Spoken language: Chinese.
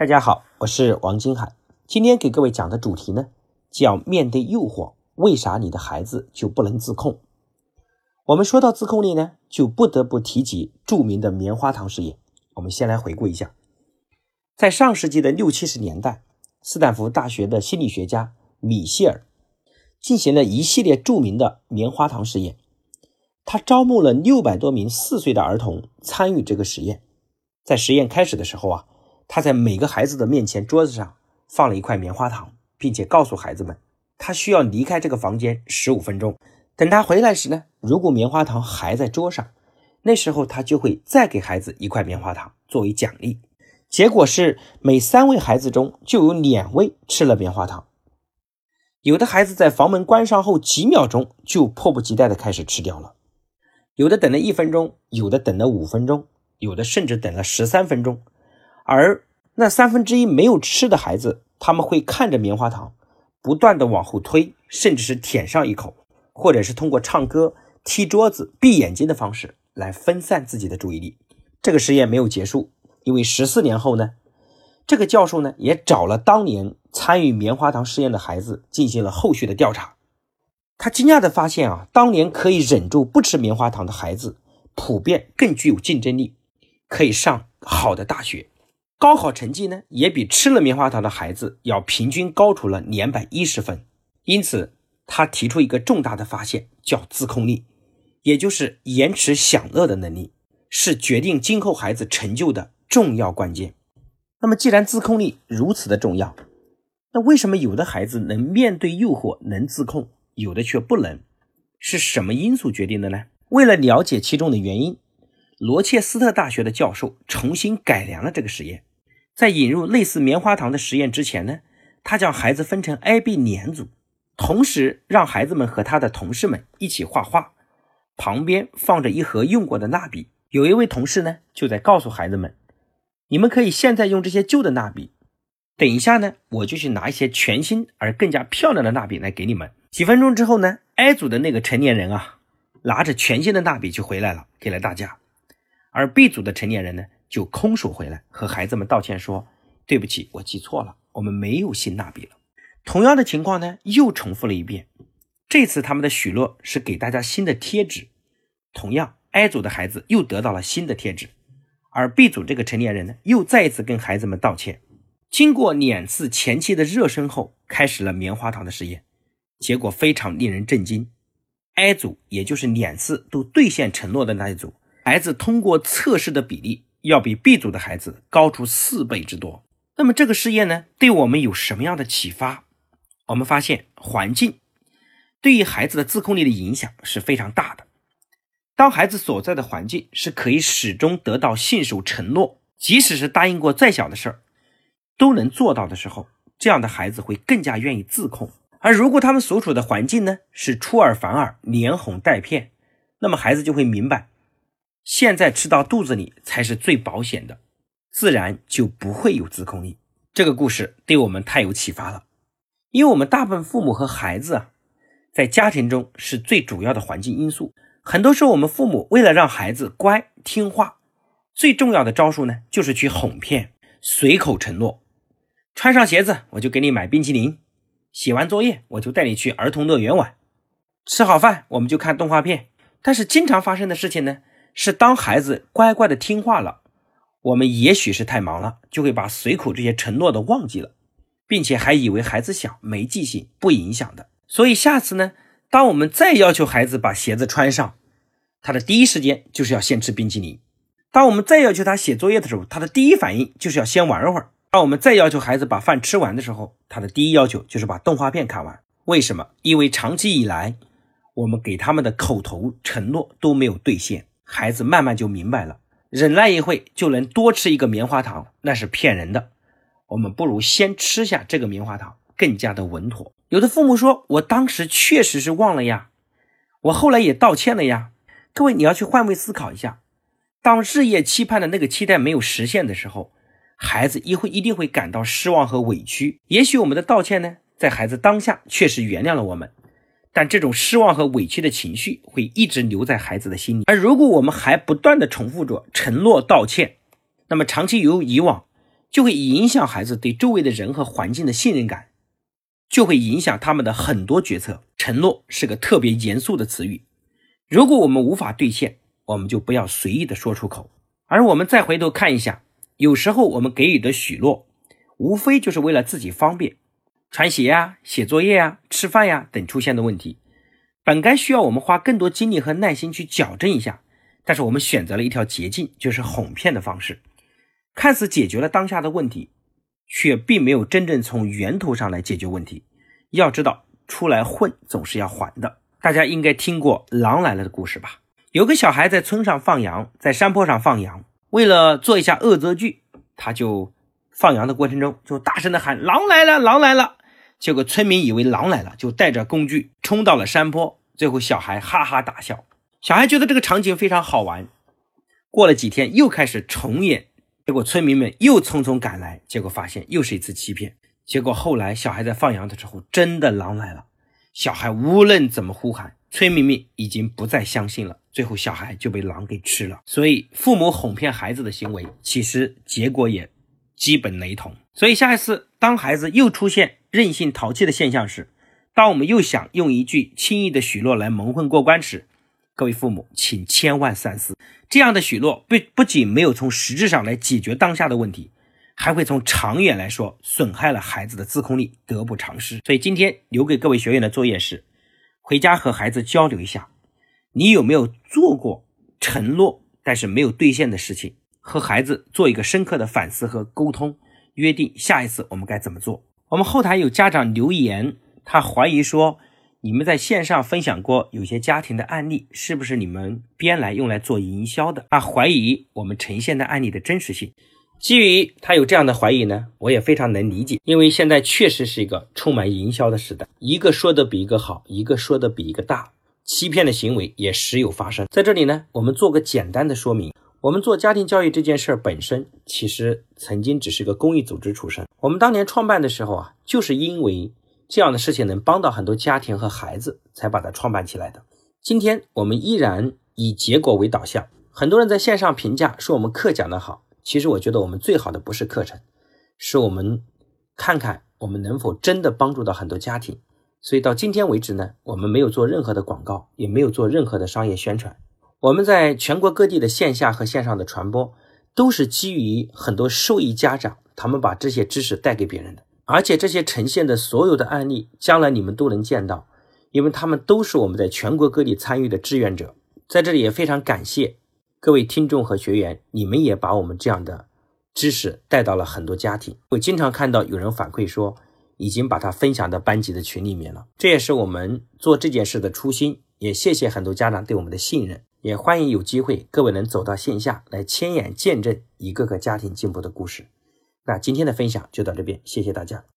大家好，我是王金海。今天给各位讲的主题呢，叫面对诱惑，为啥你的孩子就不能自控？我们说到自控力呢，就不得不提及著名的棉花糖实验。我们先来回顾一下，在上世纪的六七十年代，斯坦福大学的心理学家米歇尔进行了一系列著名的棉花糖实验。他招募了六百多名四岁的儿童参与这个实验。在实验开始的时候啊。他在每个孩子的面前桌子上放了一块棉花糖，并且告诉孩子们，他需要离开这个房间十五分钟。等他回来时呢，如果棉花糖还在桌上，那时候他就会再给孩子一块棉花糖作为奖励。结果是每三位孩子中就有两位吃了棉花糖。有的孩子在房门关上后几秒钟就迫不及待地开始吃掉了，有的等了一分钟，有的等了五分钟，有的甚至等了十三分钟。而那三分之一没有吃的孩子，他们会看着棉花糖，不断的往后推，甚至是舔上一口，或者是通过唱歌、踢桌子、闭眼睛的方式来分散自己的注意力。这个实验没有结束，因为十四年后呢，这个教授呢也找了当年参与棉花糖实验的孩子进行了后续的调查。他惊讶的发现啊，当年可以忍住不吃棉花糖的孩子，普遍更具有竞争力，可以上好的大学。高考成绩呢，也比吃了棉花糖的孩子要平均高出了两百一十分。因此，他提出一个重大的发现，叫自控力，也就是延迟享乐的能力，是决定今后孩子成就的重要关键。那么，既然自控力如此的重要，那为什么有的孩子能面对诱惑能自控，有的却不能？是什么因素决定的呢？为了了解其中的原因，罗切斯特大学的教授重新改良了这个实验。在引入类似棉花糖的实验之前呢，他将孩子分成 A、B 两组，同时让孩子们和他的同事们一起画画，旁边放着一盒用过的蜡笔。有一位同事呢，就在告诉孩子们：“你们可以现在用这些旧的蜡笔，等一下呢，我就去拿一些全新而更加漂亮的蜡笔来给你们。”几分钟之后呢，A 组的那个成年人啊，拿着全新的蜡笔就回来了，给了大家，而 B 组的成年人呢？就空手回来，和孩子们道歉说：“对不起，我记错了，我们没有新蜡笔了。”同样的情况呢，又重复了一遍。这次他们的许诺是给大家新的贴纸。同样，A 组的孩子又得到了新的贴纸，而 B 组这个成年人呢，又再一次跟孩子们道歉。经过两次前期的热身后，开始了棉花糖的实验，结果非常令人震惊。A 组，也就是两次都兑现承诺的那一组，孩子通过测试的比例。要比 B 组的孩子高出四倍之多。那么这个试验呢，对我们有什么样的启发？我们发现环境对于孩子的自控力的影响是非常大的。当孩子所在的环境是可以始终得到信守承诺，即使是答应过再小的事儿都能做到的时候，这样的孩子会更加愿意自控。而如果他们所处的环境呢是出尔反尔、连哄带骗，那么孩子就会明白。现在吃到肚子里才是最保险的，自然就不会有自控力。这个故事对我们太有启发了，因为我们大部分父母和孩子啊，在家庭中是最主要的环境因素。很多时候，我们父母为了让孩子乖听话，最重要的招数呢，就是去哄骗、随口承诺。穿上鞋子，我就给你买冰淇淋；写完作业，我就带你去儿童乐园玩；吃好饭，我们就看动画片。但是，经常发生的事情呢？是当孩子乖乖的听话了，我们也许是太忙了，就会把随口这些承诺都忘记了，并且还以为孩子小没记性不影响的。所以下次呢，当我们再要求孩子把鞋子穿上，他的第一时间就是要先吃冰淇淋；当我们再要求他写作业的时候，他的第一反应就是要先玩会儿；当我们再要求孩子把饭吃完的时候，他的第一要求就是把动画片看完。为什么？因为长期以来，我们给他们的口头承诺都没有兑现。孩子慢慢就明白了，忍耐一会就能多吃一个棉花糖，那是骗人的。我们不如先吃下这个棉花糖，更加的稳妥。有的父母说：“我当时确实是忘了呀，我后来也道歉了呀。”各位，你要去换位思考一下，当日夜期盼的那个期待没有实现的时候，孩子一会一定会感到失望和委屈。也许我们的道歉呢，在孩子当下确实原谅了我们。但这种失望和委屈的情绪会一直留在孩子的心里，而如果我们还不断的重复着承诺、道歉，那么长期由以往，就会影响孩子对周围的人和环境的信任感，就会影响他们的很多决策。承诺是个特别严肃的词语，如果我们无法兑现，我们就不要随意的说出口。而我们再回头看一下，有时候我们给予的许诺，无非就是为了自己方便，穿鞋呀、写作业呀、吃饭呀等出现的问题，本该需要我们花更多精力和耐心去矫正一下，但是我们选择了一条捷径，就是哄骗的方式，看似解决了当下的问题，却并没有真正从源头上来解决问题。要知道。出来混总是要还的，大家应该听过狼来了的故事吧？有个小孩在村上放羊，在山坡上放羊，为了做一下恶作剧，他就放羊的过程中就大声的喊：“狼来了，狼来了！”结果村民以为狼来了，就带着工具冲到了山坡。最后小孩哈哈大笑，小孩觉得这个场景非常好玩。过了几天又开始重演，结果村民们又匆匆赶来，结果发现又是一次欺骗。结果后来，小孩在放羊的时候，真的狼来了。小孩无论怎么呼喊，村民们已经不再相信了。最后，小孩就被狼给吃了。所以，父母哄骗孩子的行为，其实结果也基本雷同。所以，下一次当孩子又出现任性淘气的现象时，当我们又想用一句轻易的许诺来蒙混过关时，各位父母，请千万三思。这样的许诺不不仅没有从实质上来解决当下的问题。还会从长远来说损害了孩子的自控力，得不偿失。所以今天留给各位学员的作业是，回家和孩子交流一下，你有没有做过承诺但是没有兑现的事情，和孩子做一个深刻的反思和沟通，约定下一次我们该怎么做。我们后台有家长留言，他怀疑说，你们在线上分享过有些家庭的案例，是不是你们编来用来做营销的？他怀疑我们呈现的案例的真实性。基于他有这样的怀疑呢，我也非常能理解，因为现在确实是一个充满营销的时代，一个说的比一个好，一个说的比一个大，欺骗的行为也时有发生。在这里呢，我们做个简单的说明：我们做家庭教育这件事儿本身，其实曾经只是个公益组织出身。我们当年创办的时候啊，就是因为这样的事情能帮到很多家庭和孩子，才把它创办起来的。今天我们依然以结果为导向，很多人在线上评价说我们课讲得好。其实我觉得我们最好的不是课程，是我们看看我们能否真的帮助到很多家庭。所以到今天为止呢，我们没有做任何的广告，也没有做任何的商业宣传。我们在全国各地的线下和线上的传播，都是基于很多受益家长他们把这些知识带给别人的。而且这些呈现的所有的案例，将来你们都能见到，因为他们都是我们在全国各地参与的志愿者。在这里也非常感谢。各位听众和学员，你们也把我们这样的知识带到了很多家庭。我经常看到有人反馈说，已经把它分享到班级的群里面了。这也是我们做这件事的初心。也谢谢很多家长对我们的信任，也欢迎有机会各位能走到线下来亲眼见证一个个家庭进步的故事。那今天的分享就到这边，谢谢大家。